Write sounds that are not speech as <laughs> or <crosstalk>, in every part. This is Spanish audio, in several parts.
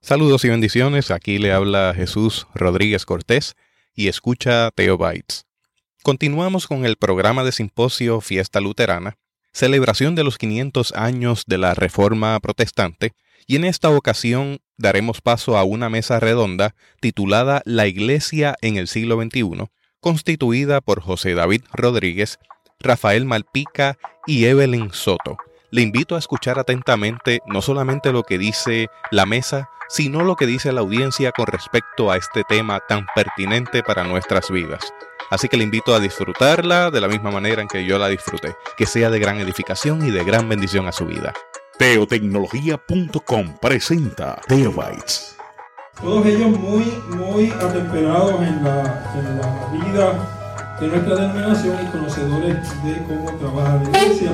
Saludos y bendiciones, aquí le habla Jesús Rodríguez Cortés y escucha Teobytes. Continuamos con el programa de simposio Fiesta Luterana, celebración de los 500 años de la Reforma Protestante, y en esta ocasión daremos paso a una mesa redonda titulada La Iglesia en el siglo XXI, constituida por José David Rodríguez, Rafael Malpica y Evelyn Soto. Le invito a escuchar atentamente no solamente lo que dice la mesa, sino lo que dice la audiencia con respecto a este tema tan pertinente para nuestras vidas. Así que le invito a disfrutarla de la misma manera en que yo la disfruté, que sea de gran edificación y de gran bendición a su vida. Teotecnología.com presenta Teobytes. Todos ellos muy, muy atemperados en la, en la vida de nuestra denominación y conocedores de cómo trabaja la iglesia.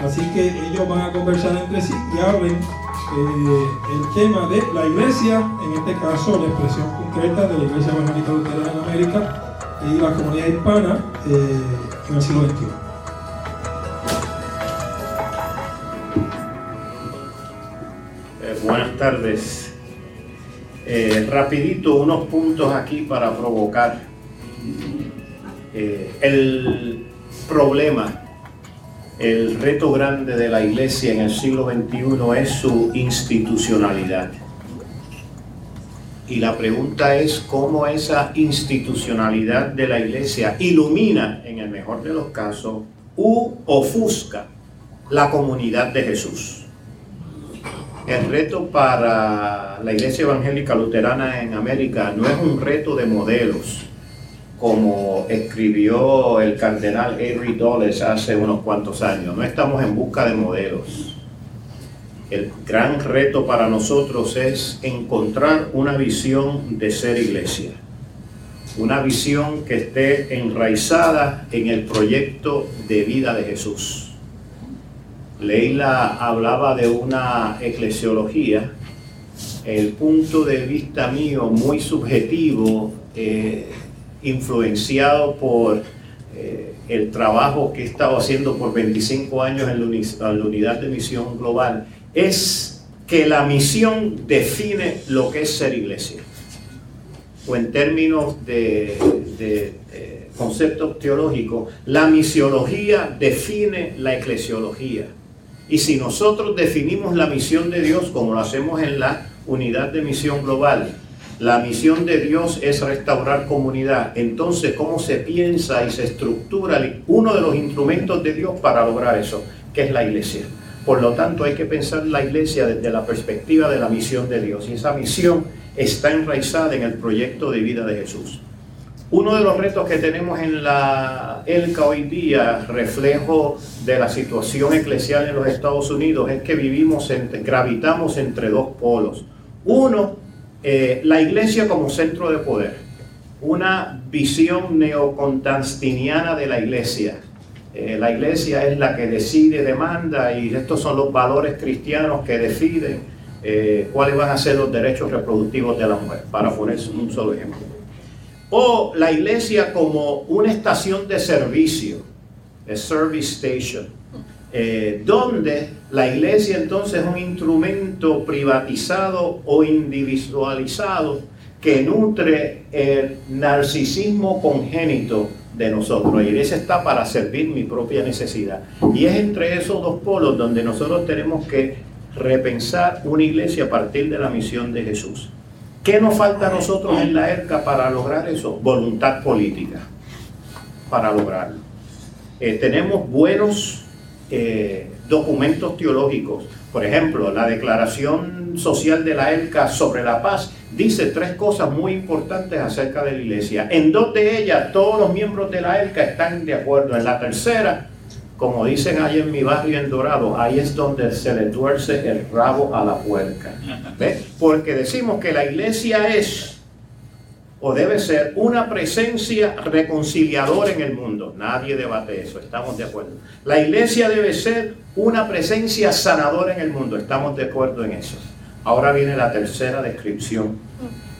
Así que ellos van a conversar entre sí y hablen eh, el tema de la iglesia, en este caso la expresión concreta de la iglesia evangélica luterana en América y la comunidad hispana eh, en el siglo XXI. Eh, buenas tardes. Eh, rapidito, unos puntos aquí para provocar. Eh, el problema, el reto grande de la iglesia en el siglo XXI es su institucionalidad. Y la pregunta es cómo esa institucionalidad de la iglesia ilumina, en el mejor de los casos, u ofusca la comunidad de Jesús. El reto para la Iglesia Evangélica Luterana en América no es un reto de modelos, como escribió el cardenal Henry Dulles hace unos cuantos años. No estamos en busca de modelos. El gran reto para nosotros es encontrar una visión de ser iglesia. Una visión que esté enraizada en el proyecto de vida de Jesús. Leila hablaba de una eclesiología. El punto de vista mío, muy subjetivo, eh, influenciado por eh, el trabajo que he estado haciendo por 25 años en la, unidad de misión global, es que la misión define lo que es ser iglesia. O en términos de, de, de conceptos teológicos, la misiología define la eclesiología. Y si nosotros definimos la misión de Dios como lo hacemos en la unidad de misión global, la misión de Dios es restaurar comunidad. Entonces, ¿cómo se piensa y se estructura uno de los instrumentos de Dios para lograr eso, que es la iglesia? Por lo tanto, hay que pensar la iglesia desde la perspectiva de la misión de Dios. Y esa misión está enraizada en el proyecto de vida de Jesús. Uno de los retos que tenemos en la ELCA hoy día, reflejo de la situación eclesial en los Estados Unidos, es que vivimos, entre, gravitamos entre dos polos. Uno, eh, la iglesia como centro de poder, una visión neoconstantiniana de la iglesia. Eh, la iglesia es la que decide, demanda, y estos son los valores cristianos que deciden eh, cuáles van a ser los derechos reproductivos de la mujer, para poner un solo ejemplo o la iglesia como una estación de servicio, a service station, eh, donde la iglesia entonces es un instrumento privatizado o individualizado que nutre el narcisismo congénito de nosotros. La iglesia está para servir mi propia necesidad. Y es entre esos dos polos donde nosotros tenemos que repensar una iglesia a partir de la misión de Jesús. ¿Qué nos falta a nosotros en la ERCA para lograr eso? Voluntad política para lograrlo. Eh, tenemos buenos eh, documentos teológicos. Por ejemplo, la Declaración Social de la ERCA sobre la paz dice tres cosas muy importantes acerca de la iglesia. En dos de ellas todos los miembros de la ERCA están de acuerdo. En la tercera como dicen ahí en mi barrio en Dorado, ahí es donde se le tuerce el rabo a la puerca. ¿Ve? Porque decimos que la iglesia es o debe ser una presencia reconciliadora en el mundo. Nadie debate eso, estamos de acuerdo. La iglesia debe ser una presencia sanadora en el mundo, estamos de acuerdo en eso. Ahora viene la tercera descripción.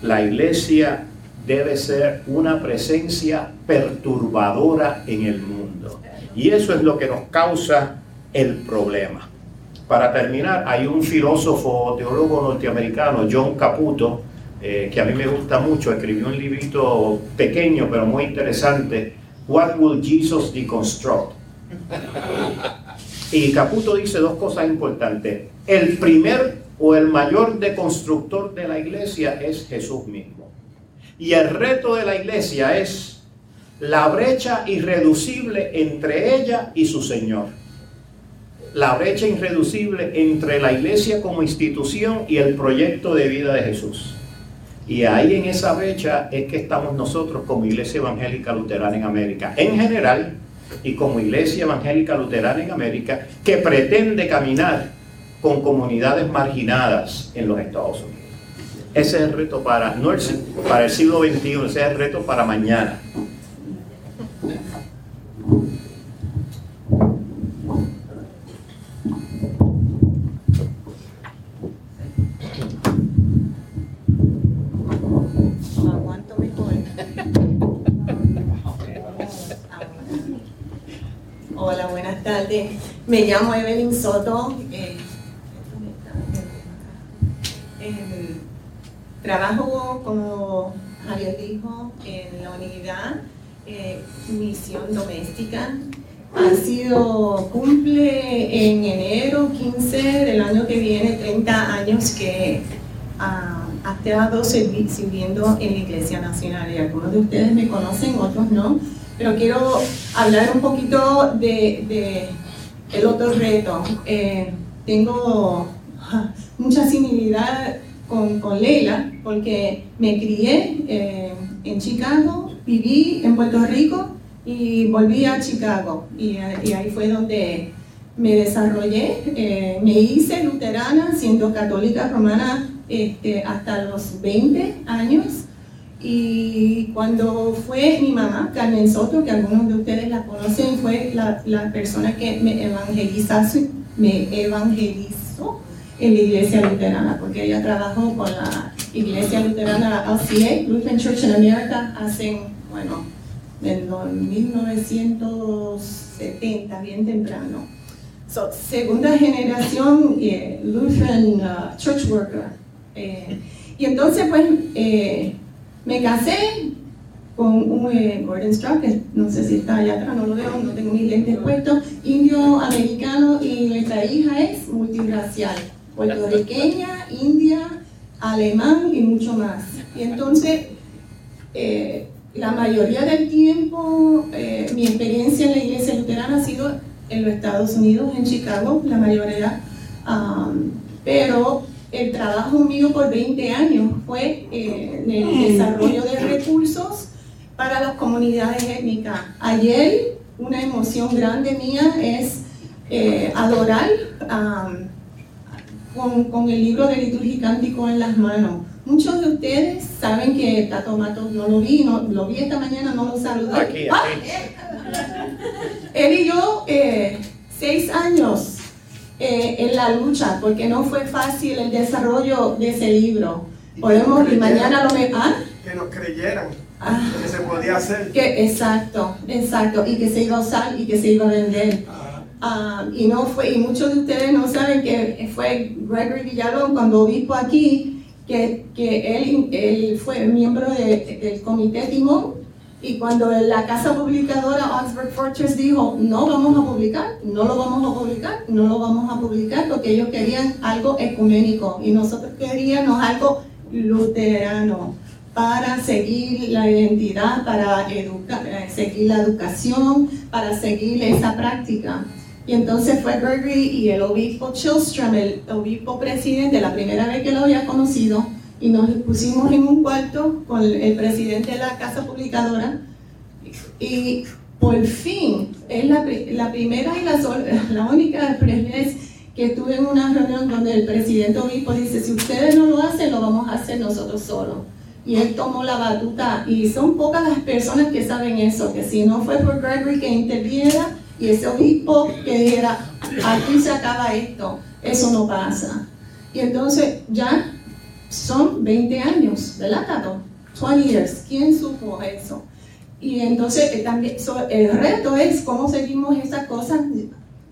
La iglesia debe ser una presencia perturbadora en el mundo. Y eso es lo que nos causa el problema. para terminar, hay un filósofo, teólogo norteamericano, John Caputo, eh, que a mí me gusta mucho, escribió un librito pequeño pero muy interesante, What Will Jesus Deconstruct? Y Caputo dice dos cosas importantes. El primer o el mayor deconstructor de la iglesia es Jesús mismo. Y el reto de la iglesia es la brecha irreducible entre ella y su Señor. La brecha irreducible entre la iglesia como institución y el proyecto de vida de Jesús. Y ahí en esa brecha es que estamos nosotros como Iglesia Evangélica Luterana en América. En general, y como Iglesia Evangélica Luterana en América, que pretende caminar con comunidades marginadas en los Estados Unidos. Ese es el reto para, no para el siglo XXI, ese es el reto para mañana. Aguanto mejor. Hola, buenas tardes. Me llamo Evelyn Soto. eh, trabajo, como Javier dijo, en la unidad eh, Misión Doméstica. Ha sido, cumple en enero 15 del año que viene 30 años que ah, ha estado servi- sirviendo en la Iglesia Nacional. Y algunos de ustedes me conocen, otros no. Pero quiero hablar un poquito de, de el otro reto. Eh, tengo mucha similidad con, Leila porque me crié eh, en Chicago, viví en Puerto Rico y volví a Chicago. Y, y ahí fue donde me desarrollé. Eh, me hice luterana, siendo católica romana este, hasta los 20 años. Y cuando fue mi mamá, Carmen Soto, que algunos de ustedes la conocen, fue la, la persona que me evangelizó, me evangelizó en la iglesia luterana, porque ella trabajó con la iglesia luterana LCA, Lutheran Church in America, hace, bueno, en los 1970, bien temprano. So, segunda generación eh, Lutheran uh, Church Worker. Eh, y entonces, pues, eh, me casé con un eh, Gordon Straw, que no sé si está allá atrás, no lo veo, no tengo mis lentes puestos, indio americano y nuestra hija es multirracial, puertorriqueña, india, alemán y mucho más. Y entonces, eh, la mayoría del tiempo, eh, mi experiencia en la iglesia luterana ha sido en los Estados Unidos, en Chicago, la mayoría, um, pero el trabajo mío por 20 años fue eh, en el desarrollo de recursos para las comunidades étnicas. Ayer una emoción grande mía es eh, adorar um, con, con, el libro de liturgia y cántico en las manos. Muchos de ustedes saben que Tato Matos no lo vi, no, lo vi esta mañana, no lo saludé. Aquí, ¡Ah! aquí. Él y yo, eh, seis años eh, en la lucha, porque no fue fácil el desarrollo de ese libro. Podemos, y mañana lo me... ¿ah? que nos creyeran Ah, que se podía hacer. que, exacto, exacto, y que se iba a usar y que se iba a vender. Ah, y no fue, y muchos de ustedes no saben que fue Gregory Villalón cuando obispo aquí, que, que él, él fue miembro de- del comité Timón, y cuando la casa publicadora Oxford Fortress dijo, no vamos a publicar, no lo vamos a publicar, no lo vamos a publicar, porque ellos querían algo ecuménico, y nosotros queríamos algo luterano para seguir la identidad, para eh, seguir la educación, para seguir esa práctica. Y entonces fue Gregory y el obispo Chilstrom, el obispo presidente, la primera vez que lo había conocido, y nos pusimos en un cuarto con el, presidente de la casa publicadora, y por fin, es la, la primera y la, <laughs> la única vez que estuve en una reunión donde el presidente obispo dice, si ustedes no lo hacen, lo vamos a hacer nosotros solos. Y él tomó la batuta, y son pocas las personas que saben eso, que si no fue por Gregory que interviera y ese obispo que dijera, aquí se acaba esto, eso no pasa. Y entonces ya son 20 años, ¿verdad, Tato? 20 years. ¿Quién supo eso? Y entonces eh, también el reto es cómo seguimos esas cosas.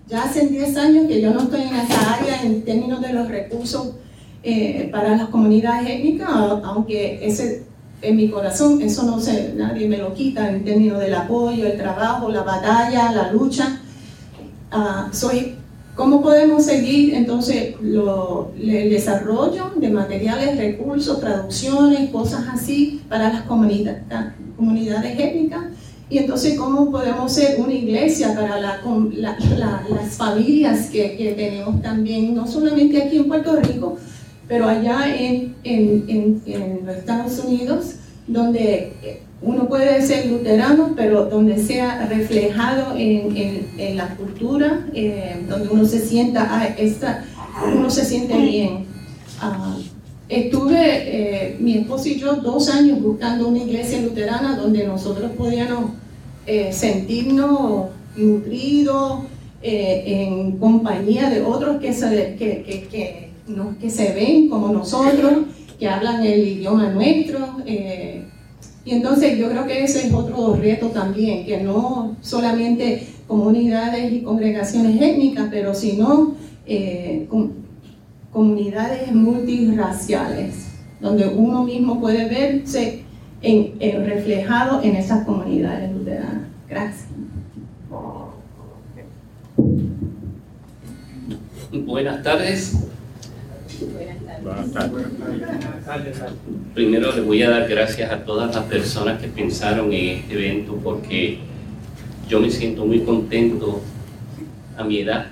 ya hace 10 años que yo no estoy en esa área en términos de los recursos eh, para las comunidades étnicas, aunque ese en mi corazón, eso no sé, nadie me lo quita en términos del apoyo, el trabajo, la batalla, la lucha. Ah, soy, ¿Cómo podemos seguir entonces el desarrollo de materiales, recursos, traducciones, cosas así para las comunidades, étnicas? Y entonces, ¿cómo podemos ser una iglesia para la, las familias que, tenemos también, no solamente aquí en Puerto Rico, pero allá en, los Estados Unidos, donde uno puede ser luterano, pero donde sea reflejado en, en la cultura, eh, donde uno se sienta, ah, esta, uno se siente bien. Ah, estuve, eh, mi esposo y yo, dos años buscando una iglesia luterana donde nosotros podíamos eh, sentirnos nutridos en compañía de otros que, se, que, que, que que se ven como nosotros, que hablan el idioma nuestro. Eh, y entonces yo creo que ese es otro reto también, que no solamente comunidades y congregaciones étnicas, pero sino eh, comunidades multirraciales, donde uno mismo puede verse en, reflejado en esas comunidades luteranas. Gracias. Buenas tardes. Primero le voy a dar gracias a todas las personas que pensaron en este evento porque yo me siento muy contento a mi edad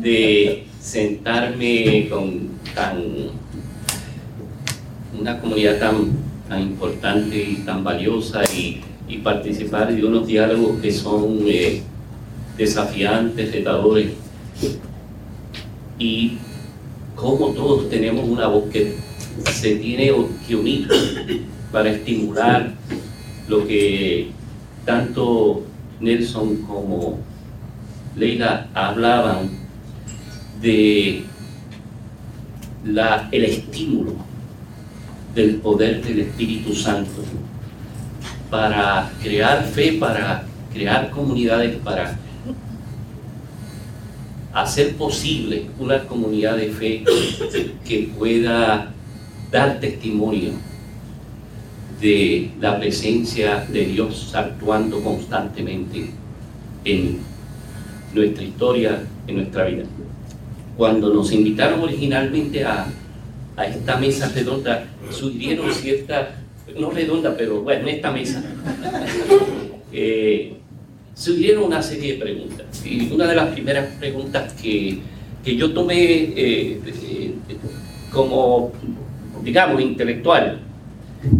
de sentarme con tan una comunidad tan, tan importante y tan valiosa y, participar de unos diálogos que son eh, desafiantes, retadores y como todos tenemos una voz que se tiene que unir para estimular lo que tanto Nelson como Leila hablaban de la, el estímulo del poder del Espíritu Santo para crear fe, para crear comunidades, para hacer posible una comunidad de fe que pueda dar testimonio de la presencia de Dios actuando constantemente en nuestra historia, en nuestra vida. Cuando nos invitaron originalmente a, esta mesa redonda, surgieron ciertas, no redonda, pero bueno, en esta mesa, <laughs> eh, surgieron una serie de preguntas. Y una de las primeras preguntas que, que yo tomé eh, eh, como, digamos, intelectual,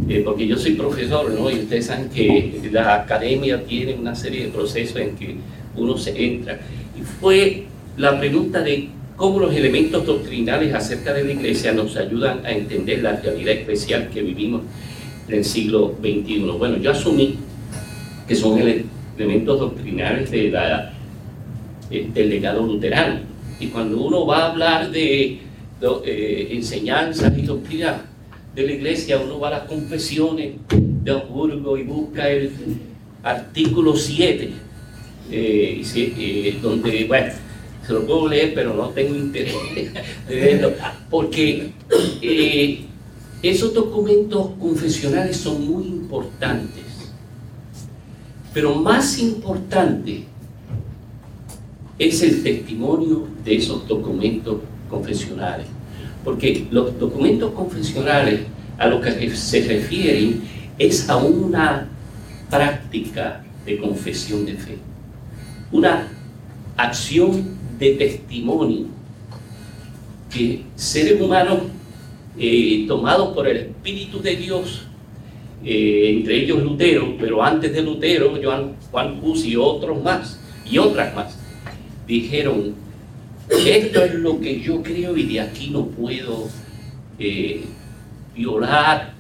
eh, porque yo soy profesor, ¿no? Y ustedes saben que la academia tiene una serie de procesos en que uno se entra. Y fue la pregunta de cómo los elementos doctrinales acerca de la iglesia nos ayudan a entender la realidad especial que vivimos en el siglo XXI. Bueno, yo asumí que son elementos doctrinales la, eh, del legado luterano. Y cuando uno va a hablar de, eh, enseñanzas y doctrinas de la iglesia, uno va a las confesiones de Hamburgo y busca el artículo 7, eh, donde, bueno, se lo puedo leer, pero no tengo interés <laughs> de leerlo, porque esos documentos confesionales son muy importantes pero más importante es el testimonio de esos documentos confesionales. Porque los documentos confesionales a lo que se refieren es a una práctica de confesión de fe, una acción de testimonio que seres humanos eh, tomados por el Espíritu de Dios eh, entre ellos Lutero, pero antes de Lutero, Juan, Juan Hus y otros más, y otras más, dijeron, esto es lo que yo creo y de aquí no puedo eh, violar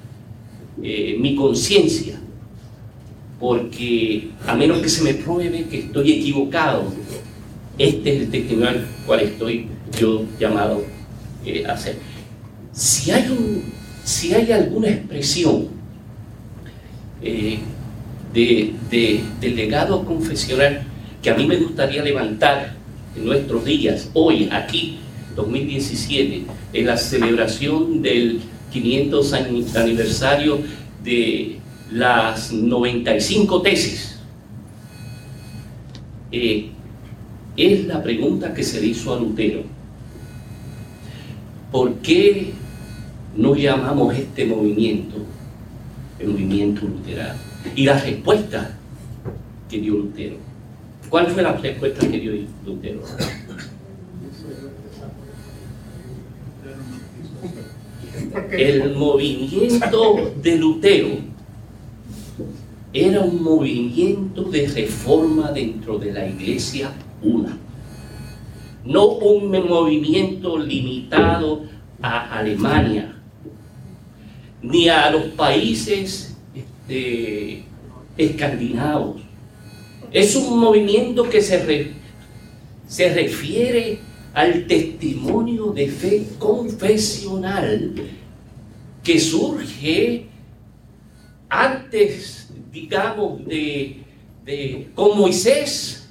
eh, mi conciencia, porque a menos que se me pruebe que estoy equivocado, este es el testimonio al cual estoy yo llamado a hacer. Si hay, un, si hay alguna expresión eh, de, del legado confesional que a mí me gustaría levantar en nuestros días, hoy, aquí, 2017, en la celebración del 500 aniversario de las 95 tesis, eh, es la pregunta que se le hizo a Lutero. ¿Por qué no llamamos este movimiento el movimiento luterano? Y la respuesta que dio Lutero. ¿Cuál fue la respuesta que dio Lutero? El movimiento de Lutero era un movimiento de reforma dentro de la iglesia una. No un movimiento limitado a Alemania, ni a los países este, escandinavos. Es un movimiento que se, se refiere al testimonio de fe confesional que surge antes, digamos, de, de con Moisés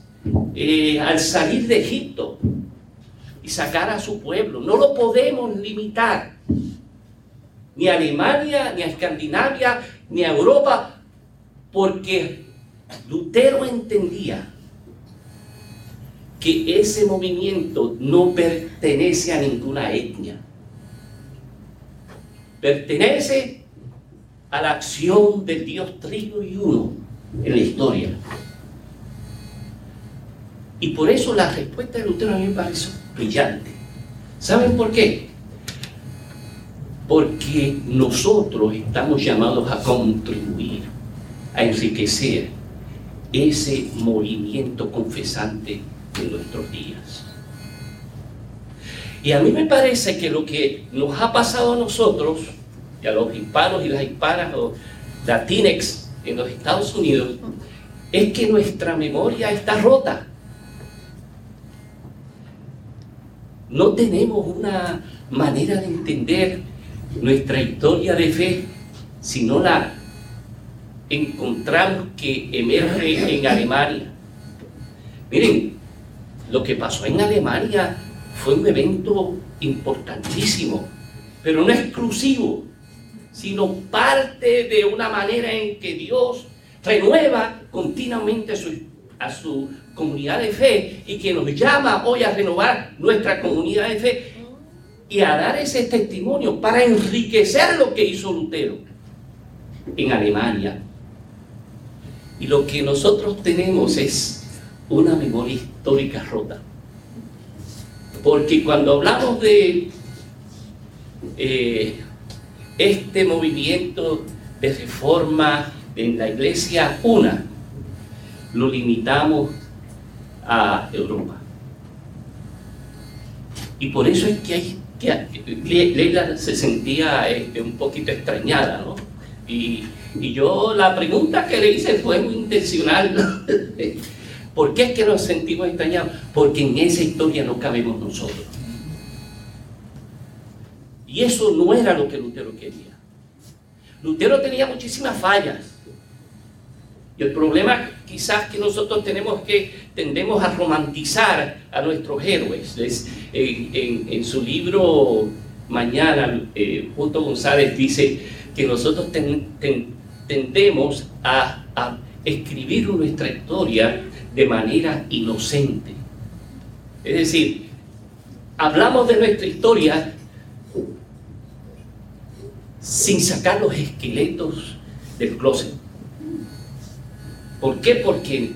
eh, al salir de Egipto y sacar a su pueblo. No lo podemos limitar ni a Alemania, ni a Escandinavia, ni a Europa, porque Lutero entendía que ese movimiento no pertenece a ninguna etnia. Pertenece a la acción del Dios trigo y uno en la historia. Y por eso la respuesta de Lutero a mí me parece brillante. ¿Saben por qué? Porque nosotros estamos llamados a contribuir, a enriquecer ese movimiento confesante de nuestros días. Y a mí me parece que lo que nos ha pasado a nosotros, y a los hispanos y las hispanas, o latinex en los Estados Unidos, es que nuestra memoria está rota. no tenemos una manera de entender nuestra historia de fe si no la encontramos que emerge en Alemania. Miren, lo que pasó en Alemania fue un evento importantísimo, pero no exclusivo, sino parte de una manera en que Dios renueva continuamente a su comunidad de fe y que nos llama hoy a renovar nuestra comunidad de fe y a dar ese testimonio para enriquecer lo que hizo Lutero en Alemania. Y lo que nosotros tenemos es una memoria histórica rota. Porque cuando hablamos de eh, este movimiento de reforma en la iglesia una, lo limitamos a Europa. Y por eso es que hay que Leila se sentía este, un poquito extrañada, ¿no? Y, y, yo la pregunta que le hice fue muy intencional. <laughs> ¿Por qué es que nos sentimos extrañados? Porque en esa historia no cabemos nosotros. Y eso no era lo que Lutero quería. Lutero tenía muchísimas fallas. Y el problema quizás que nosotros tenemos que tendemos a romantizar a nuestros héroes. en, su libro Mañana, eh, Justo González dice que nosotros tendemos a, a escribir nuestra historia de manera inocente. Es decir, hablamos de nuestra historia sin sacar los esqueletos del closet. ¿Por qué? Porque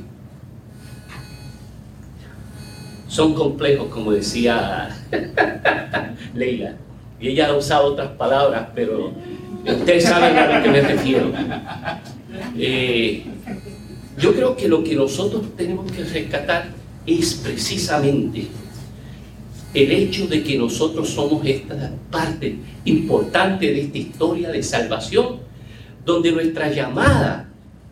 son complejos, como decía <laughs> Leila. Y ella ha usado otras palabras, pero ustedes saben a lo que me refiero. Eh, yo creo que lo que nosotros tenemos que rescatar es precisamente el hecho de que nosotros somos esta parte importante de esta historia de salvación, donde nuestra llamada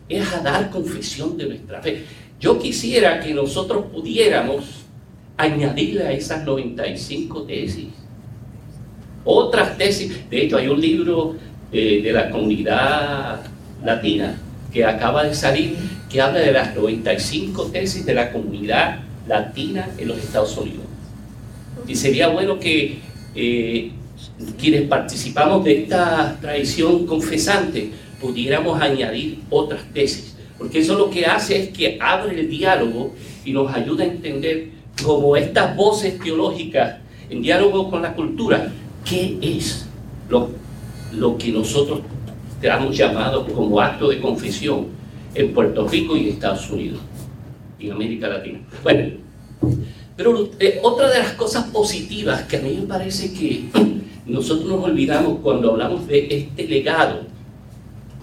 es a dar confesión de nuestra fe. Yo quisiera que nosotros pudiéramos añadirle a esas 95 tesis otras tesis. De hecho, hay un libro eh, de la comunidad latina que acaba de salir que habla de las 95 tesis de la comunidad latina en los Estados Unidos. Y sería bueno que eh, quienes participamos de esta tradición confesante pudiéramos añadir otras tesis, porque eso lo que hace es que abre el diálogo y nos ayuda a entender como estas voces teológicas en diálogo con la cultura, qué es lo, lo que nosotros hemos llamado como acto de confesión en Puerto Rico y Estados Unidos, y en América Latina. Bueno, pero eh, otra de las cosas positivas que a mí me parece que <clears throat> nosotros nos olvidamos cuando hablamos de este legado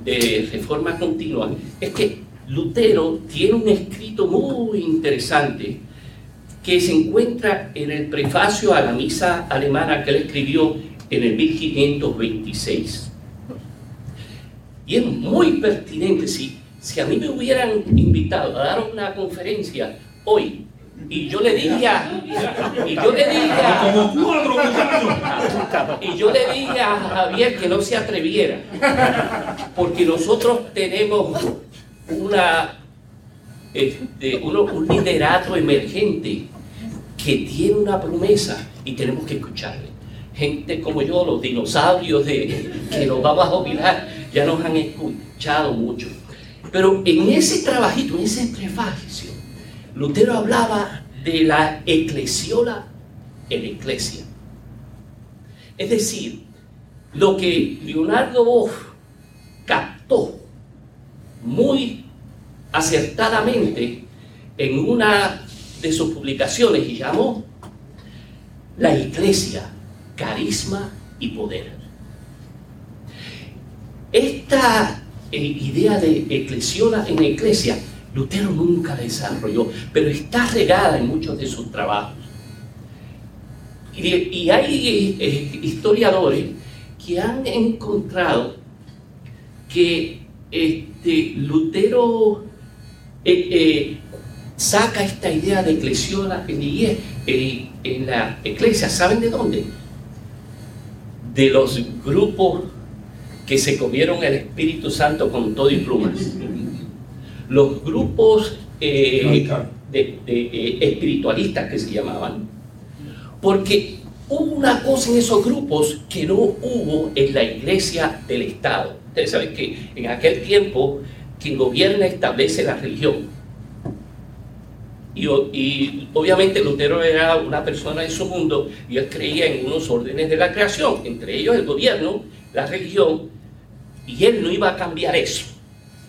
de reforma continua es que Lutero tiene un escrito muy interesante que se encuentra en el prefacio a la misa alemana que él escribió en el 1526. Y es muy pertinente, si, si a mí me hubieran invitado a dar una conferencia hoy, y yo le diría, y yo le diría, y yo le diría a Javier que no se atreviera, porque nosotros tenemos una, este, un liderato emergente que tiene una promesa y tenemos que escucharle. Gente como yo, los dinosaurios de, que nos vamos a jubilar, ya nos han escuchado mucho. Pero en ese trabajito, en ese prefacio, Lutero hablaba de la eclesiola en la iglesia. Es decir, lo que Leonardo Boff captó muy acertadamente en una de sus publicaciones y llamó La Iglesia, Carisma y Poder. Esta eh, idea de eclesiola en la iglesia, Lutero nunca la desarrolló, pero está regada en muchos de sus trabajos. Y, hay eh, historiadores que han encontrado que este, Lutero eh, saca esta idea de eclesiola en, en la iglesia. ¿Saben de dónde? De los grupos que se comieron el Espíritu Santo con todo y plumas. Los grupos eh, de, eh, espiritualistas que se llamaban. Porque hubo una cosa en esos grupos que no hubo en la iglesia del Estado. Ustedes saben que en aquel tiempo quien gobierna establece la religión. Y, obviamente Lutero era una persona de su mundo y él creía en unos órdenes de la creación, entre ellos el gobierno, la religión, y él no iba a cambiar eso.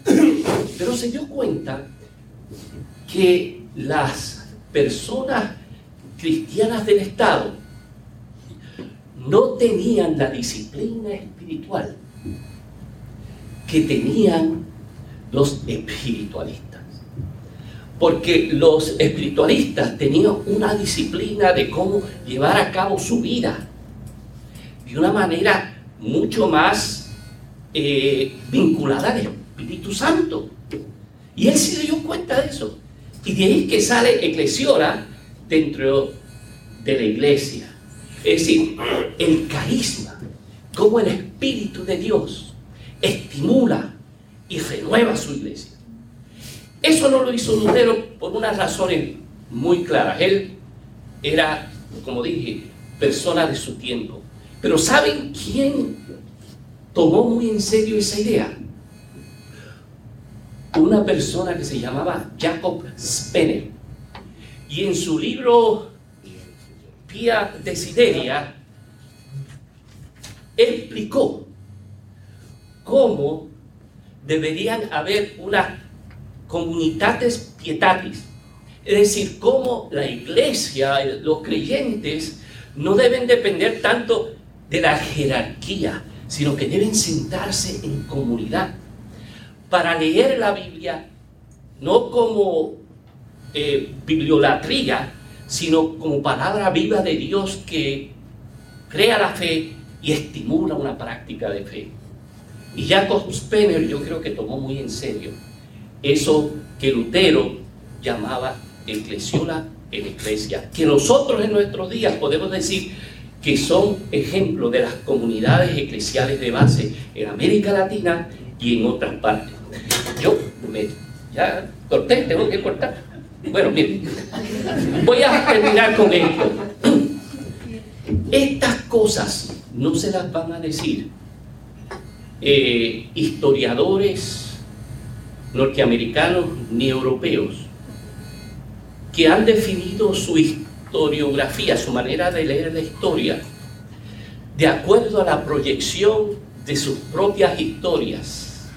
<clears throat> Pero se dio cuenta que las personas cristianas del Estado no tenían la disciplina espiritual que tenían los espiritualistas. Porque los espiritualistas tenían una disciplina de cómo llevar a cabo su vida de una manera mucho más eh, vinculada al Espíritu Santo. Y él se dio cuenta de eso. Y de ahí que sale eclesiora dentro de la iglesia. Es decir, el carisma, como el Espíritu de Dios estimula y renueva su iglesia. Eso no lo hizo Lutero por unas razones muy claras. Él era, como dije, persona de su tiempo. Pero ¿saben quién tomó muy en serio esa idea? Una persona que se llamaba Jacob Spener. Y en su libro Pia Desideria, explicó cómo deberían haber unas comunitates pietatis. Es decir, cómo la iglesia, los creyentes, no deben depender tanto de la jerarquía, sino que deben sentarse en comunidad para leer la Biblia, no como eh, bibliolatría, sino como palabra viva de Dios que crea la fe y estimula una práctica de fe. Y Jacob Spener yo creo que tomó muy en serio eso que Lutero llamaba eclesiola en iglesia, que nosotros en nuestros días podemos decir que son ejemplo de las comunidades eclesiales de base en América Latina y en otras partes. Yo me Ya corté, tengo que cortar. Bueno, miren, voy a terminar con esto. Estas cosas no se las van a decir eh, historiadores norteamericanos ni europeos que han definido su historiografía, su manera de leer la historia, de acuerdo a la proyección de sus propias historias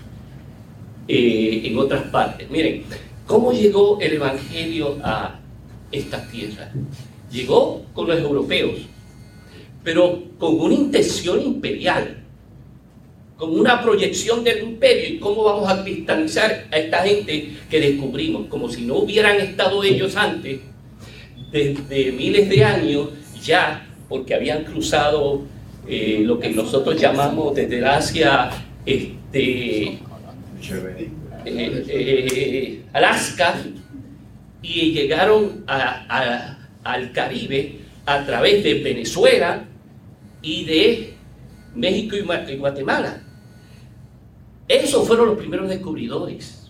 eh, en otras partes. Miren, ¿cómo llegó el Evangelio a esta tierra? Llegó con los europeos, pero con una intención imperial, con una proyección del imperio y cómo vamos a cristalizar a esta gente que descubrimos, como si no hubieran estado ellos antes, desde miles de años ya, porque habían cruzado eh, lo que nosotros llamamos desde Asia, este, eh, eh, Alaska, y llegaron al Caribe a través de Venezuela y de México y Guatemala. Esos fueron los primeros descubridores.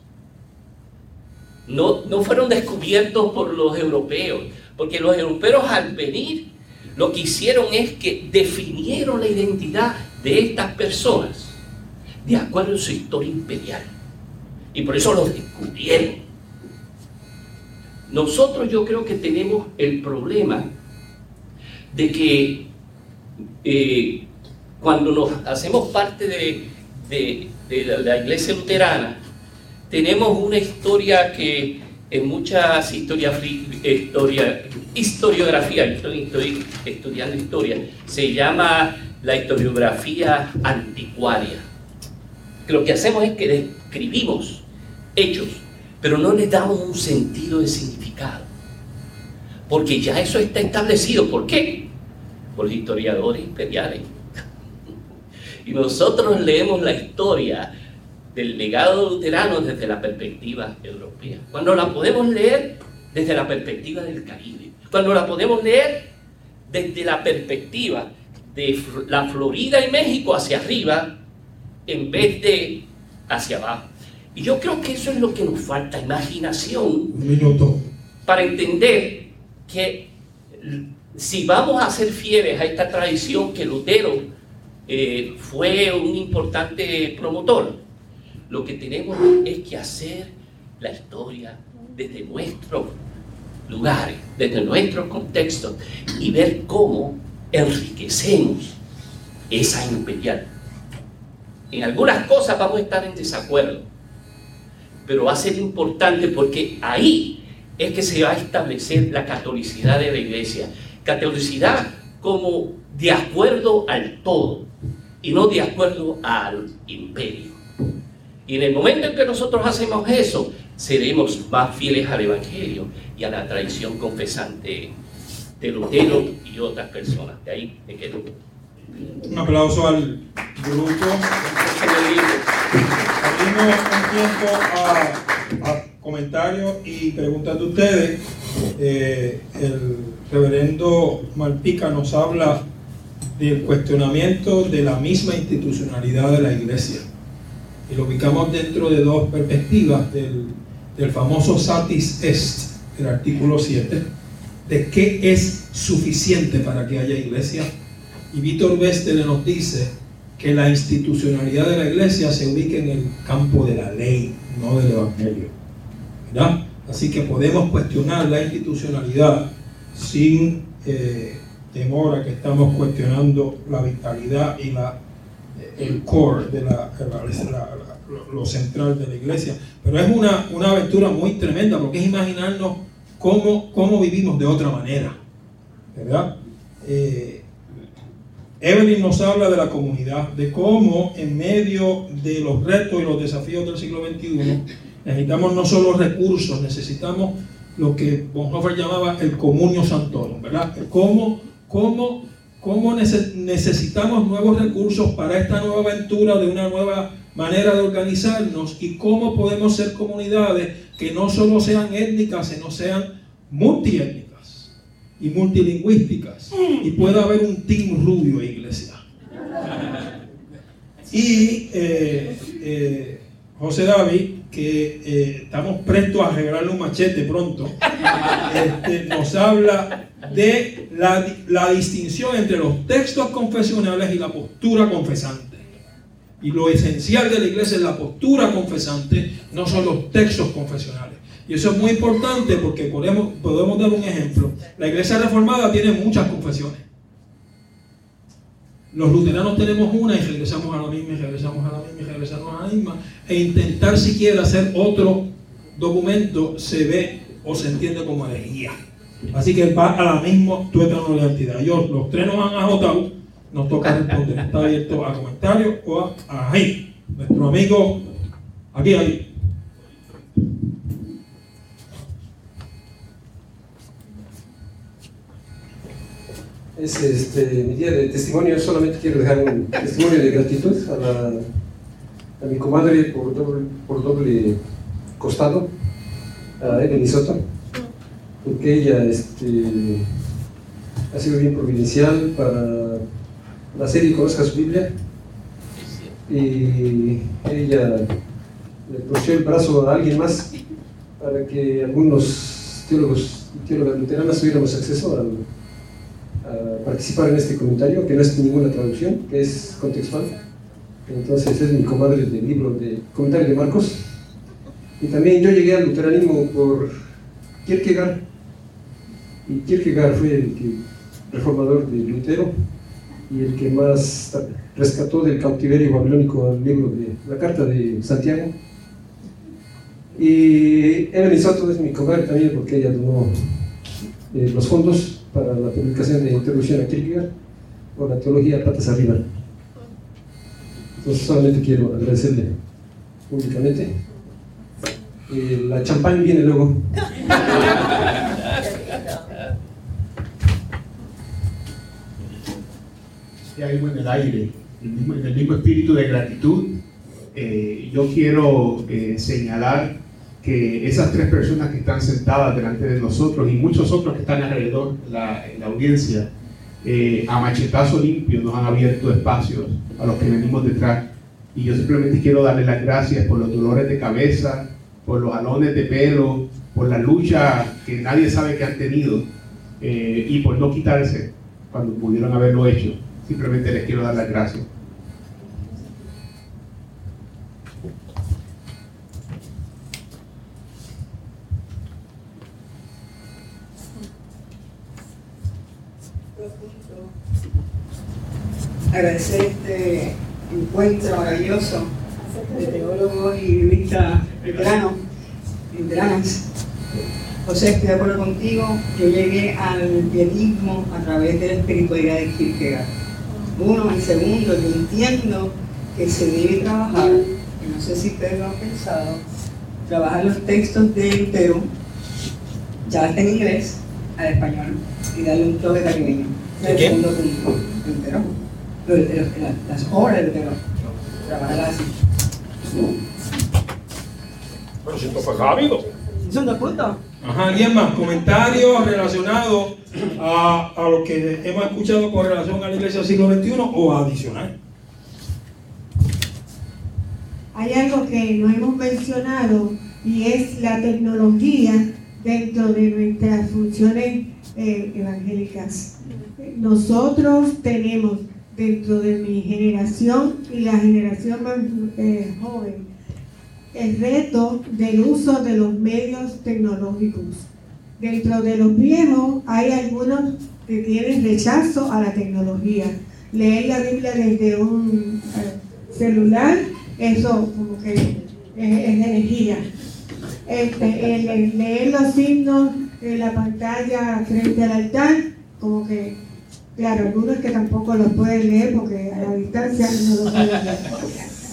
No, no fueron descubiertos por los europeos, porque los europeos al venir lo que hicieron es que definieron la identidad de estas personas de acuerdo a su historia imperial. Y por eso los descubrieron. Nosotros yo creo que tenemos el problema de que eh, cuando nos hacemos parte de, la, iglesia luterana, tenemos una historia que en muchas historias, historia, historiografía, estoy, estudiando historia, se llama la historiografía anticuaria. lo que hacemos es que describimos hechos, pero no les damos un sentido de significado. Porque ya eso está establecido. ¿Por qué? Por los historiadores imperiales y nosotros leemos la historia del legado luterano desde la perspectiva europea. Cuando la podemos leer desde la perspectiva del Caribe. Cuando la podemos leer desde la perspectiva de la Florida y México hacia arriba en vez de hacia abajo. Y yo creo que eso es lo que nos falta, imaginación. Para entender que si vamos a ser fieles a esta tradición que Lutero eh, fue un importante promotor. Lo que tenemos es que hacer la historia desde nuestros lugares, desde nuestros contextos y ver cómo enriquecemos esa imperial. En algunas cosas vamos a estar en desacuerdo, pero va a ser importante porque ahí es que se va a establecer la catolicidad de la iglesia. Catolicidad como de acuerdo al todo, y no de acuerdo al imperio. Y en el momento en que nosotros hacemos eso, seremos más fieles al Evangelio y a la tradición confesante de Lutero y otras personas. De ahí me quedo. Un aplauso al grupo. Abrimos un tiempo a, comentarios y preguntas de ustedes. Eh, el reverendo Malpica nos habla del cuestionamiento de la misma institucionalidad de la iglesia. Y lo ubicamos dentro de dos perspectivas del, del famoso satis est, el artículo 7, de qué es suficiente para que haya iglesia. Y Víctor Vestere nos dice que la institucionalidad de la iglesia se ubica en el campo de la ley, no del evangelio. ¿verdad? Así que podemos cuestionar la institucionalidad sin eh, temor que estamos cuestionando la vitalidad y la, el core de la, lo central de la iglesia. Pero es una, una aventura muy tremenda porque es imaginarnos cómo, cómo vivimos de otra manera. ¿Verdad? Eh, Evelyn nos habla de la comunidad, de cómo en medio de los retos y los desafíos del siglo XXI necesitamos no solo recursos, necesitamos lo que Bonhoeffer llamaba el comunio santorum, ¿verdad? Cómo cómo, cómo necesitamos nuevos recursos para esta nueva aventura de una nueva manera de organizarnos y cómo podemos ser comunidades que no solo sean étnicas, sino sean multiétnicas y multilingüísticas. Y pueda haber un team rubio, iglesia. Y eh, eh, José David que eh, estamos prestos a regalarle un machete pronto, <laughs> este, nos habla de la, la distinción entre los textos confesionales y la postura confesante. Y lo esencial de la iglesia es la postura confesante, no son los textos confesionales. Y eso es muy importante porque podemos, podemos dar un ejemplo. La iglesia reformada tiene muchas confesiones. Los luteranos tenemos una y regresamos a la misma, y regresamos a la misma, y regresamos a la misma. E intentar siquiera hacer otro documento se ve o se entiende como herejía. Así que va a la misma tuétano de identidad. Yo, los tres nos han agotado, nos toca responder. Está abierto a comentarios o a, ahí. Nuestro amigo, aquí, ahí. Es este, mi día de testimonio. Solamente quiero dejar un testimonio de gratitud a, a mi comadre por doble, costado, a Evelyn Soto, porque ella este, ha sido bien providencial para la serie Conozca su Biblia. Y ella le torció el brazo a alguien más para que algunos teólogos y teólogas luteranas tuviéramos acceso al a participar en este comentario, que no es ninguna traducción, que es contextual. Entonces es mi comadre del libro de comentario de Marcos. Y también yo llegué al luteranismo por Kierkegaard. Y Kierkegaard fue el reformador de Lutero y el que más rescató del cautiverio babilónico al libro de la carta de Santiago. Y Evelyn Soto es mi comadre también porque ella donó eh, los fondos para la publicación de Introducción a Kierkegaard o la teología patas arriba. Entonces solamente quiero agradecerle públicamente. Eh, la champán viene luego. Y algo en el aire, el mismo espíritu de gratitud, eh, yo quiero eh, señalar que esas tres personas que están sentadas delante de nosotros y muchos otros que están alrededor la, la audiencia, eh, a machetazo limpio nos han abierto espacios a los que venimos detrás. Y yo simplemente quiero darle las gracias por los dolores de cabeza, por los alones de pelo, por la lucha que nadie sabe que han tenido eh, y por no quitarse cuando pudieron haberlo hecho. Simplemente les quiero dar las gracias. Agradecer este encuentro maravilloso de teólogos y biblistas veteranos, veteranas. José, estoy de acuerdo contigo, yo llegué al pietismo a través de la espiritualidad de Kierkegaard. Uno, y segundo, yo entiendo que se debe trabajar, y no sé si ustedes lo han pensado, trabajar los textos de Lutero, ya está en inglés, al español, y darle un toque caribeño. El segundo punto, Lutero las obras de Lutero, trabajar así. Pero si esto fue rápido. Son dos puntos. Ajá, ¿alguien más? Comentarios relacionados a, a lo que hemos escuchado con relación a la iglesia del siglo XXI o adicional. Hay algo que no hemos mencionado y es la tecnología dentro de nuestras funciones eh, evangélicas. Nosotros tenemos dentro de mi generación y la generación más eh, joven el reto del uso de los medios tecnológicos. Dentro de los viejos hay algunos que tienen rechazo a la tecnología. Leer la Biblia desde un eh, celular, eso como que es, energía. Este, leer los signos en la pantalla frente al altar, como que Claro, algunos que tampoco los pueden leer porque a la distancia no lo pueden leer.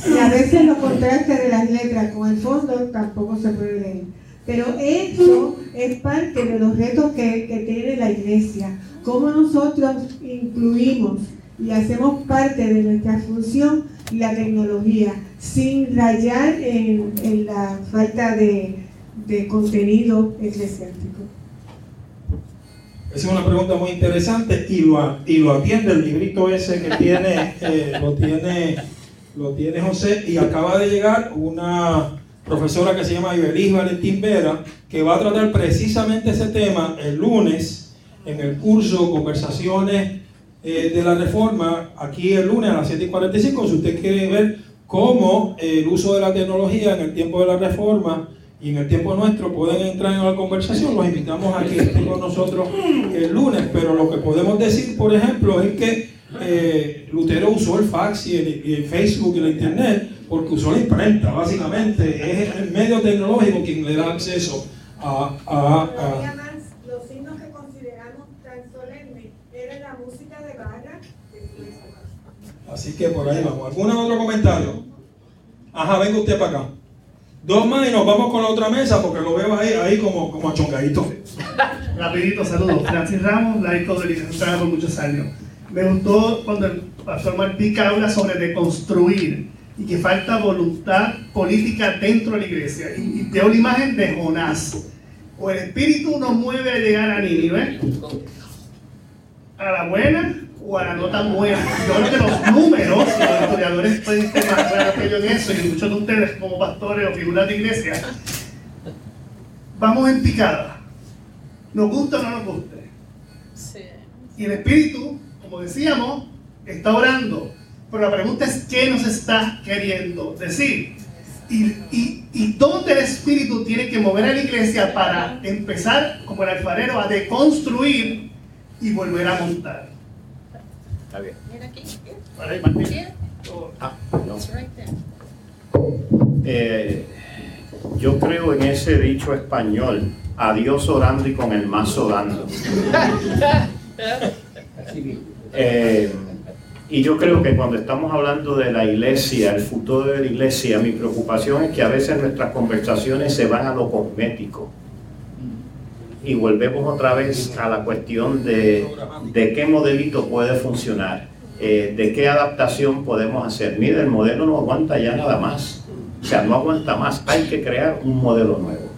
Y a veces los contrastes de las letras con el fondo tampoco se puede leer. Pero eso es parte de los retos que, que tiene la iglesia. Cómo nosotros incluimos y hacemos parte de nuestra función la tecnología sin rayar en, en la falta de, de contenido eclesiástico. Esa es una pregunta muy interesante y lo, y lo atiende el librito ese que tiene, eh, lo tiene, lo tiene José. Y acaba de llegar una profesora que se llama Ibelis Valentín Vera, que va a tratar precisamente ese tema el lunes en el curso Conversaciones eh, de la Reforma, aquí el lunes a las 7 y 45, si usted quiere ver cómo el uso de la tecnología en el tiempo de la Reforma y en el tiempo nuestro pueden entrar en la conversación, los invitamos a que estén con nosotros el lunes, pero lo que podemos decir, por ejemplo, es que eh, Lutero usó el fax y el, y el Facebook y la internet porque usó la imprenta, básicamente es el medio tecnológico quien le da acceso a, a- a- Todavía más, los signos que consideramos tan solemnes eran la música de barra de fiesta. Así que por ahí vamos. ¿Algún otro comentario? Ajá, venga usted para acá. Dos más y nos vamos con la otra mesa porque lo veo ahí, ahí como, como achongadito. <laughs> Rapidito, saludos. Francis Ramos, laico de licenciatura por muchos años. Me gustó cuando el pastor Martica habla sobre deconstruir y que falta voluntad política dentro de la iglesia. Y, y te la imagen de Jonás. O el espíritu nos mueve a llegar a Nínive, a la buena o a la no tan buena. Yo creo que los números, los historiadores pueden ser más claros que yo en eso, y muchos de ustedes como pastores o figuras de iglesia, vamos en picada. Nos gusta o no nos guste. Y el Espíritu, como decíamos, está orando. Pero la pregunta es, ¿qué nos está queriendo decir? Y, y, y dónde el Espíritu tiene que mover a la iglesia para empezar, como el alfarero, a deconstruir y volver a montar. Está bien. Ahí, Martín. Ah, no. Eh, yo creo en ese dicho español, a Dios orando y con el mazo dando. Eh, y yo creo que cuando estamos hablando de la iglesia, el futuro de la iglesia, mi preocupación es que a veces nuestras conversaciones se van a lo cosmético. Y volvemos otra vez a la cuestión de, de qué modelito puede funcionar, eh, de qué adaptación podemos hacer. Mire, el modelo no aguanta ya nada más. O sea, no aguanta más. Hay que crear un modelo nuevo.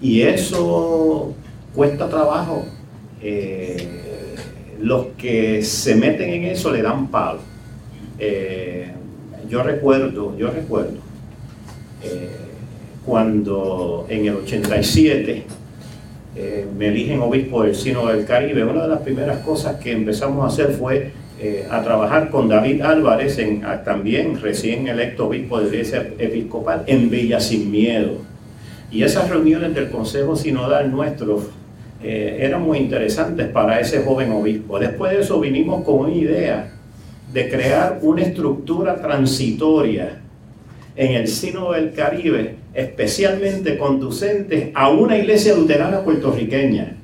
Y eso cuesta trabajo. Eh, los que se meten en eso le dan palo. Eh, yo recuerdo, yo recuerdo, cuando en el 87 eh, me eligen obispo del Sino del Caribe, una de las primeras cosas que empezamos a hacer fue eh, a trabajar con David Álvarez, en, también recién electo obispo de iglesia episcopal, en Villa Sin Miedo. Y esas reuniones del Consejo Sinodal nuestro eh, eran muy interesantes para ese joven obispo. Después de eso vinimos con una idea de crear una estructura transitoria en el Sino del Caribe, especialmente conducente a una iglesia luterana puertorriqueña.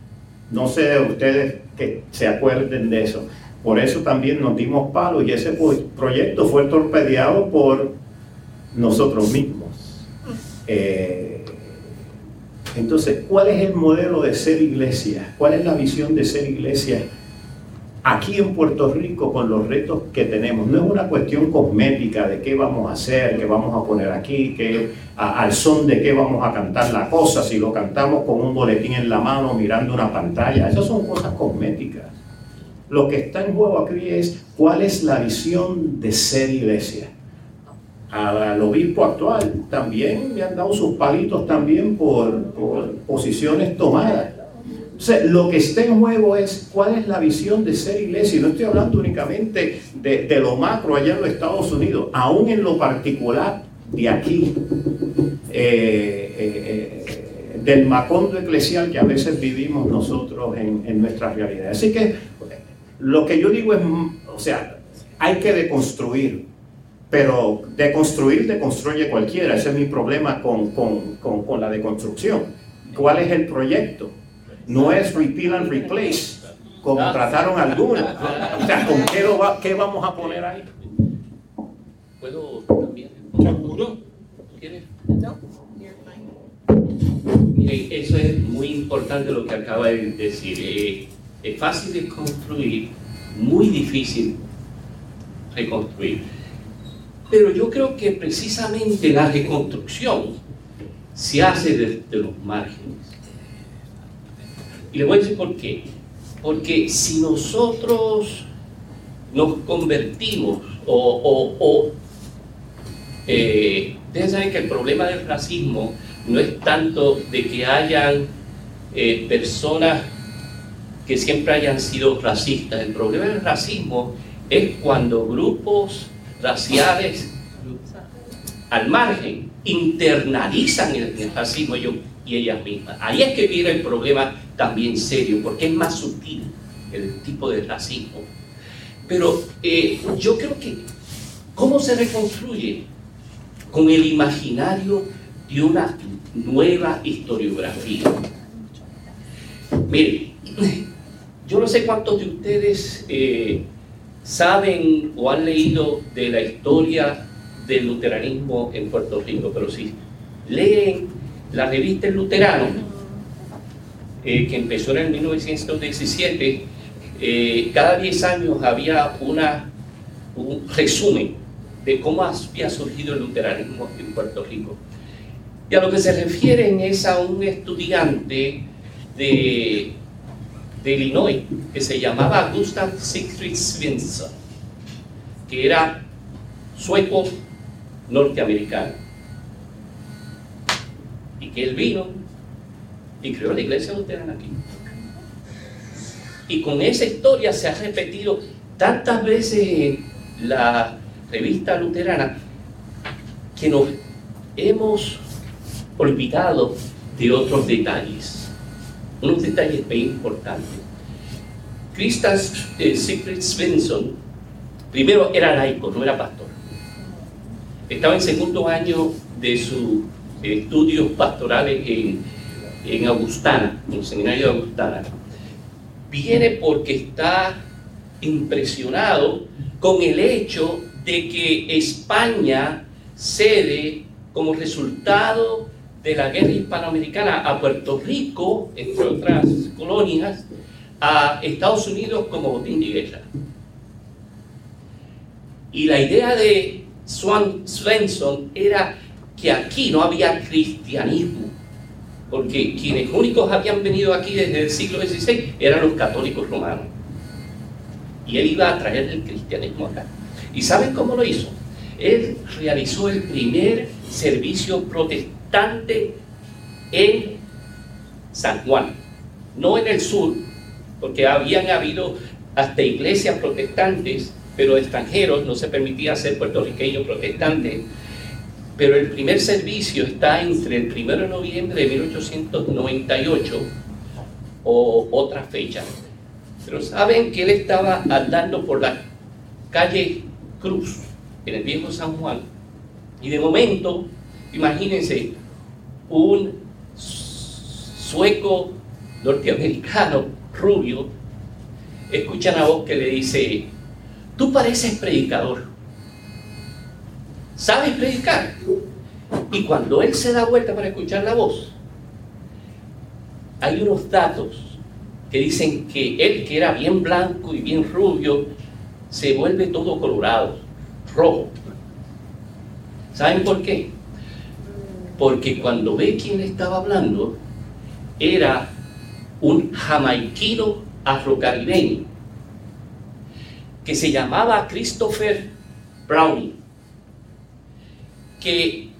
No sé de ustedes que se acuerden de eso. Por eso también nos dimos palo y ese pro- proyecto fue torpedeado por nosotros mismos. Eh, entonces, ¿cuál es el modelo de ser iglesia? ¿Cuál es la visión de ser iglesia aquí en Puerto Rico con los retos que tenemos? No es una cuestión cosmética de qué vamos a hacer, qué vamos a poner aquí, qué, al son de qué vamos a cantar la cosa, si lo cantamos con un boletín en la mano mirando una pantalla. Esas son cosas cosméticas. Lo que está en juego aquí es cuál es la visión de ser iglesia al obispo actual también le han dado sus palitos también por posiciones tomadas. O lo que está en juego es cuál es la visión de ser iglesia. Y no estoy hablando únicamente de, lo macro allá en los Estados Unidos, aún en lo particular de aquí, eh, eh, del macondo eclesial que a veces vivimos nosotros en, en nuestra realidad. Así que lo que yo digo es, o sea, hay que deconstruir, pero deconstruir deconstruye cualquiera. Ese es mi problema con, con, con la deconstrucción. ¿Cuál es el proyecto? No es repeal and replace, como trataron algunos. O sea, ¿con qué, lo va- qué vamos a poner ahí? ¿Puedo también? ¿Seguro? ¿Quieres? Miren, eso es muy importante lo que acaba de decir. Eh, es fácil de construir, muy difícil reconstruir. Pero yo creo que precisamente la reconstrucción se hace desde los márgenes. Y le voy a decir por qué. Porque si nosotros nos convertimos o, o- o Eh, ustedes saben que el problema del racismo no es tanto de que hayan eh, personas que siempre hayan sido racistas. El problema del racismo es cuando grupos raciales al margen internalizan el, racismo y ellas mismas. Ahí es que viene el problema también serio, porque es más sutil el tipo de racismo. Pero eh, yo creo que, ¿cómo se reconstruye? Con el imaginario de una nueva historiografía. Miren, <clears throat> yo no sé cuántos de ustedes eh, saben o han leído de la historia del luteranismo en Puerto Rico, pero si leen la revista El Luterano, eh, que empezó en el 1917, eh, cada 10 años había una, un resumen de cómo había surgido el luteranismo en Puerto Rico. Y a lo que se refieren es a un estudiante de, de Illinois que se llamaba Gustav Siegfried Svensson, que era sueco norteamericano. Que él vino y creó la iglesia luterana aquí. Y con esa historia se ha repetido tantas veces en la revista luterana que nos hemos olvidado de otros detalles, unos detalles bien importantes. Christian eh, Sigrid Svensson, primero era laico, no era pastor. Estaba en segundo año de sus estudios pastorales en, en Augustana, en el seminario de Augustana viene porque está impresionado con el hecho de que España cede como resultado de la guerra hispanoamericana a Puerto Rico, entre otras colonias, a Estados Unidos como botín de guerra. Y la idea de Swan era que aquí no había cristianismo, porque quienes únicos habían venido aquí desde el siglo XVI eran los católicos romanos. Y él iba a traer el cristianismo acá. ¿Y saben cómo lo hizo? Él realizó el primer servicio protestante en San Juan, no en el sur, porque habían habido hasta iglesias protestantes, pero extranjeros, no se permitía ser puertorriqueño protestante pero el primer servicio está entre el 1 de noviembre de 1898 o otra fecha. Pero saben que él estaba andando por la calle Cruz, en el viejo San Juan, y de momento, imagínense, un sueco norteamericano, rubio, escucha una voz que le dice, tú pareces predicador. ¿Sabes predicar? Y cuando él se da vuelta para escuchar la voz, hay unos datos que dicen que él, que era bien blanco y bien rubio, se vuelve todo colorado, rojo. ¿Saben por qué? Porque cuando ve quién le estaba hablando, era un jamaiquino afrocaribeño que se llamaba Christopher Browning que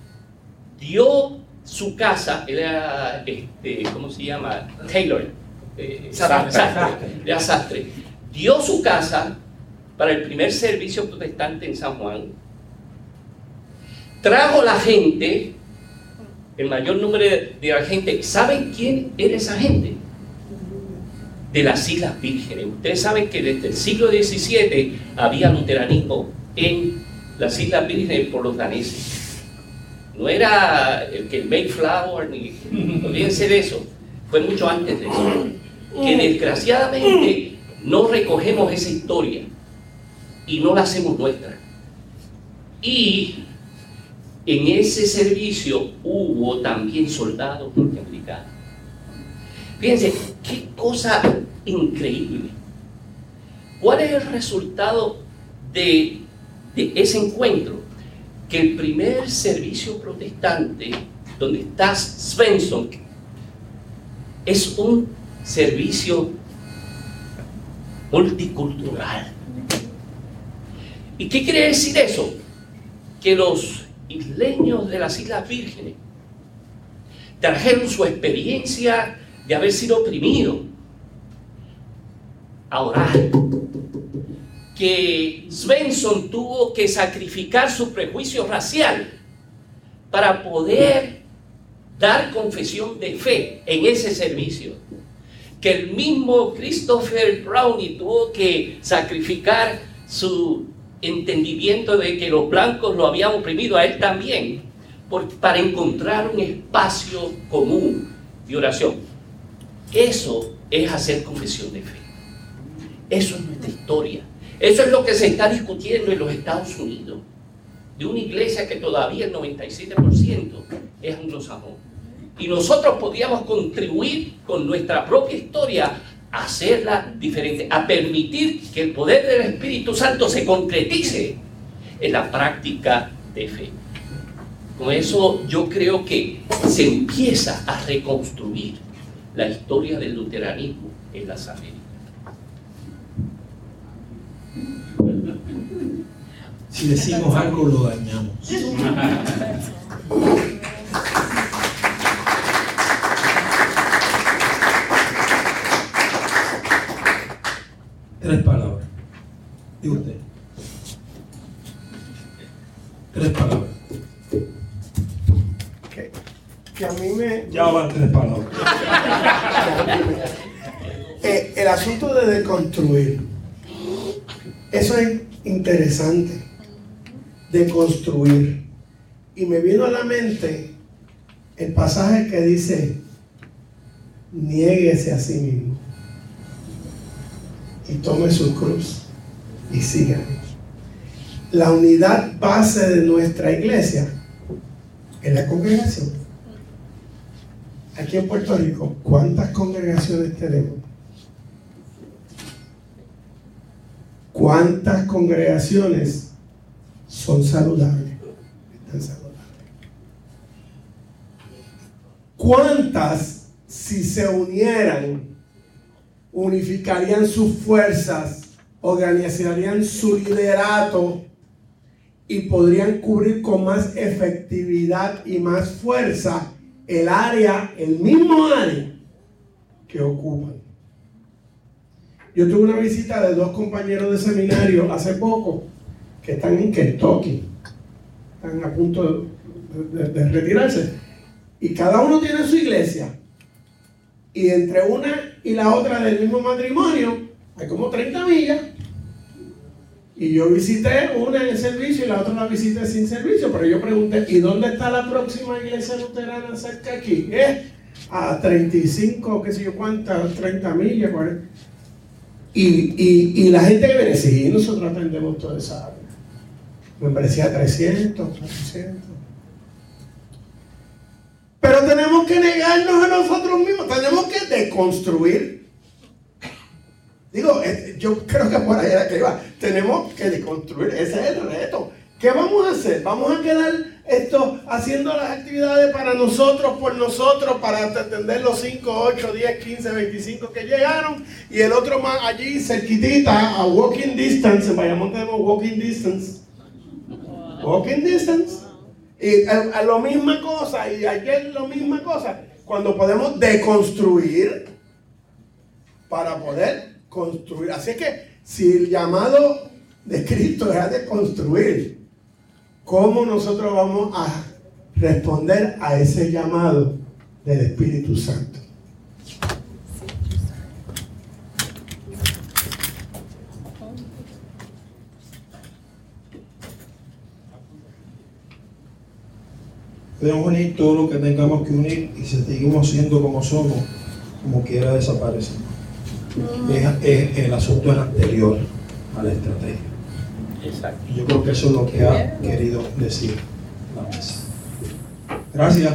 dio su casa, era, este, ¿cómo se llama? Taylor, eh, sastre, sastre, dio su casa para el primer servicio protestante en San Juan, trajo la gente, el mayor número de, la gente, ¿saben quién era esa gente? De las Islas Vírgenes. Ustedes saben que desde el siglo XVII había luteranismo en las Islas Vírgenes por los daneses. No era el que el Mayflower, ni olvídense de eso, fue mucho antes de eso. Que desgraciadamente no recogemos esa historia y no la hacemos nuestra. Y en ese servicio hubo también soldados norteamericanos. Fíjense, qué cosa increíble. ¿Cuál es el resultado de, de ese encuentro? Que el primer servicio protestante, donde está Svensson, es un servicio multicultural. ¿Y qué quiere decir eso? Que los isleños de las Islas Vírgenes. Trajeron su experiencia de haber sido oprimido a orar. Que Svensson tuvo que sacrificar su prejuicio racial para poder dar confesión de fe en ese servicio. Que el mismo Christopher Brownie tuvo que sacrificar su entendimiento de que los blancos lo habían oprimido a él también, para encontrar un espacio común de oración. Eso es hacer confesión de fe. Eso es nuestra historia. Eso es lo que se está discutiendo en los Estados Unidos, de una iglesia que todavía el 97% es anglosajón. Y nosotros podíamos contribuir con nuestra propia historia a hacerla diferente, a permitir que el poder del Espíritu Santo se concretice en la práctica de fe. Con eso yo creo que se empieza a reconstruir la historia del luteranismo en las Américas. Si decimos algo lo dañamos. Tres palabras. ¿Y usted? Tres palabras. Que, que a mí me. Ya van tres palabras. <laughs> Eh, el asunto de deconstruir. Eso es interesante. Deconstruir. Y me vino a la mente el pasaje que dice: niéguese a sí mismo y tome su cruz y sígame. La unidad base de nuestra iglesia es la congregación. Aquí en Puerto Rico, ¿cuántas congregaciones tenemos? ¿Cuántas congregaciones son saludables? Están saludables. ¿Cuántas, si se unieran, unificarían sus fuerzas, organizarían su liderato y podrían cubrir con más efectividad y más fuerza el área, el mismo área que ocupan. Yo tuve una visita de dos compañeros de seminario hace poco que están en Kentucky, están a punto de, retirarse, y cada uno tiene su iglesia. Y entre una y la otra del mismo matrimonio, hay como 30 millas. Y yo visité una en servicio y la otra la visité sin servicio, pero yo pregunté, ¿y dónde está la próxima iglesia luterana cerca aquí? ¿Eh? A 35, qué sé yo cuántas, 30 millas, 40. Y, y, la gente que viene, sí, nosotros atendemos toda esa. Me parecía 300, 400. Pero tenemos que negarnos a nosotros mismos, tenemos que deconstruir. Digo, yo creo que por ahí era que iba. Tenemos que deconstruir, ese es el reto. ¿Qué vamos a hacer? Vamos a quedar esto haciendo las actividades para nosotros, por nosotros, para atender los 5, 8, 10, 15, 25 que llegaron y el otro más allí cerquitita, a walking distance, en Bayamón tenemos walking distance. Walking distance. Y a, lo misma cosa, y ayer lo misma cosa, cuando podemos deconstruir para poder construir. Así que si el llamado de Cristo es a deconstruir, ¿cómo nosotros vamos a responder a ese llamado del Espíritu Santo? Podemos unir todo lo que tengamos que unir y si seguimos siendo como somos, como quiera desaparecer. Es, el asunto es anterior a la estrategia. Exacto. Y yo creo que eso es lo que ha querido decir la mesa. Gracias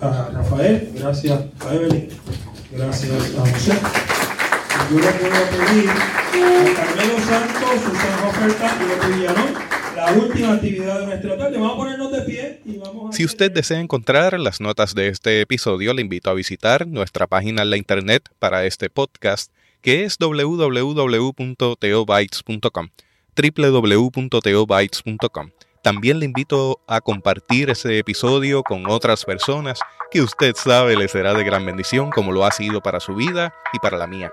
a Rafael, gracias a Evelyn, gracias a José. Yo le puedo pedir a Carmelo Santos, Susana Oferta y López Villalón la última actividad de nuestra tarde. Vamos a ponernos de pie y vamos a... Si usted desea encontrar las notas de este episodio, le invito a visitar nuestra página en la internet para este podcast, que es www.teobytes.com www.teobytes.com También le invito a compartir ese episodio con otras personas que usted sabe le será de gran bendición como lo ha sido para su vida y para la mía.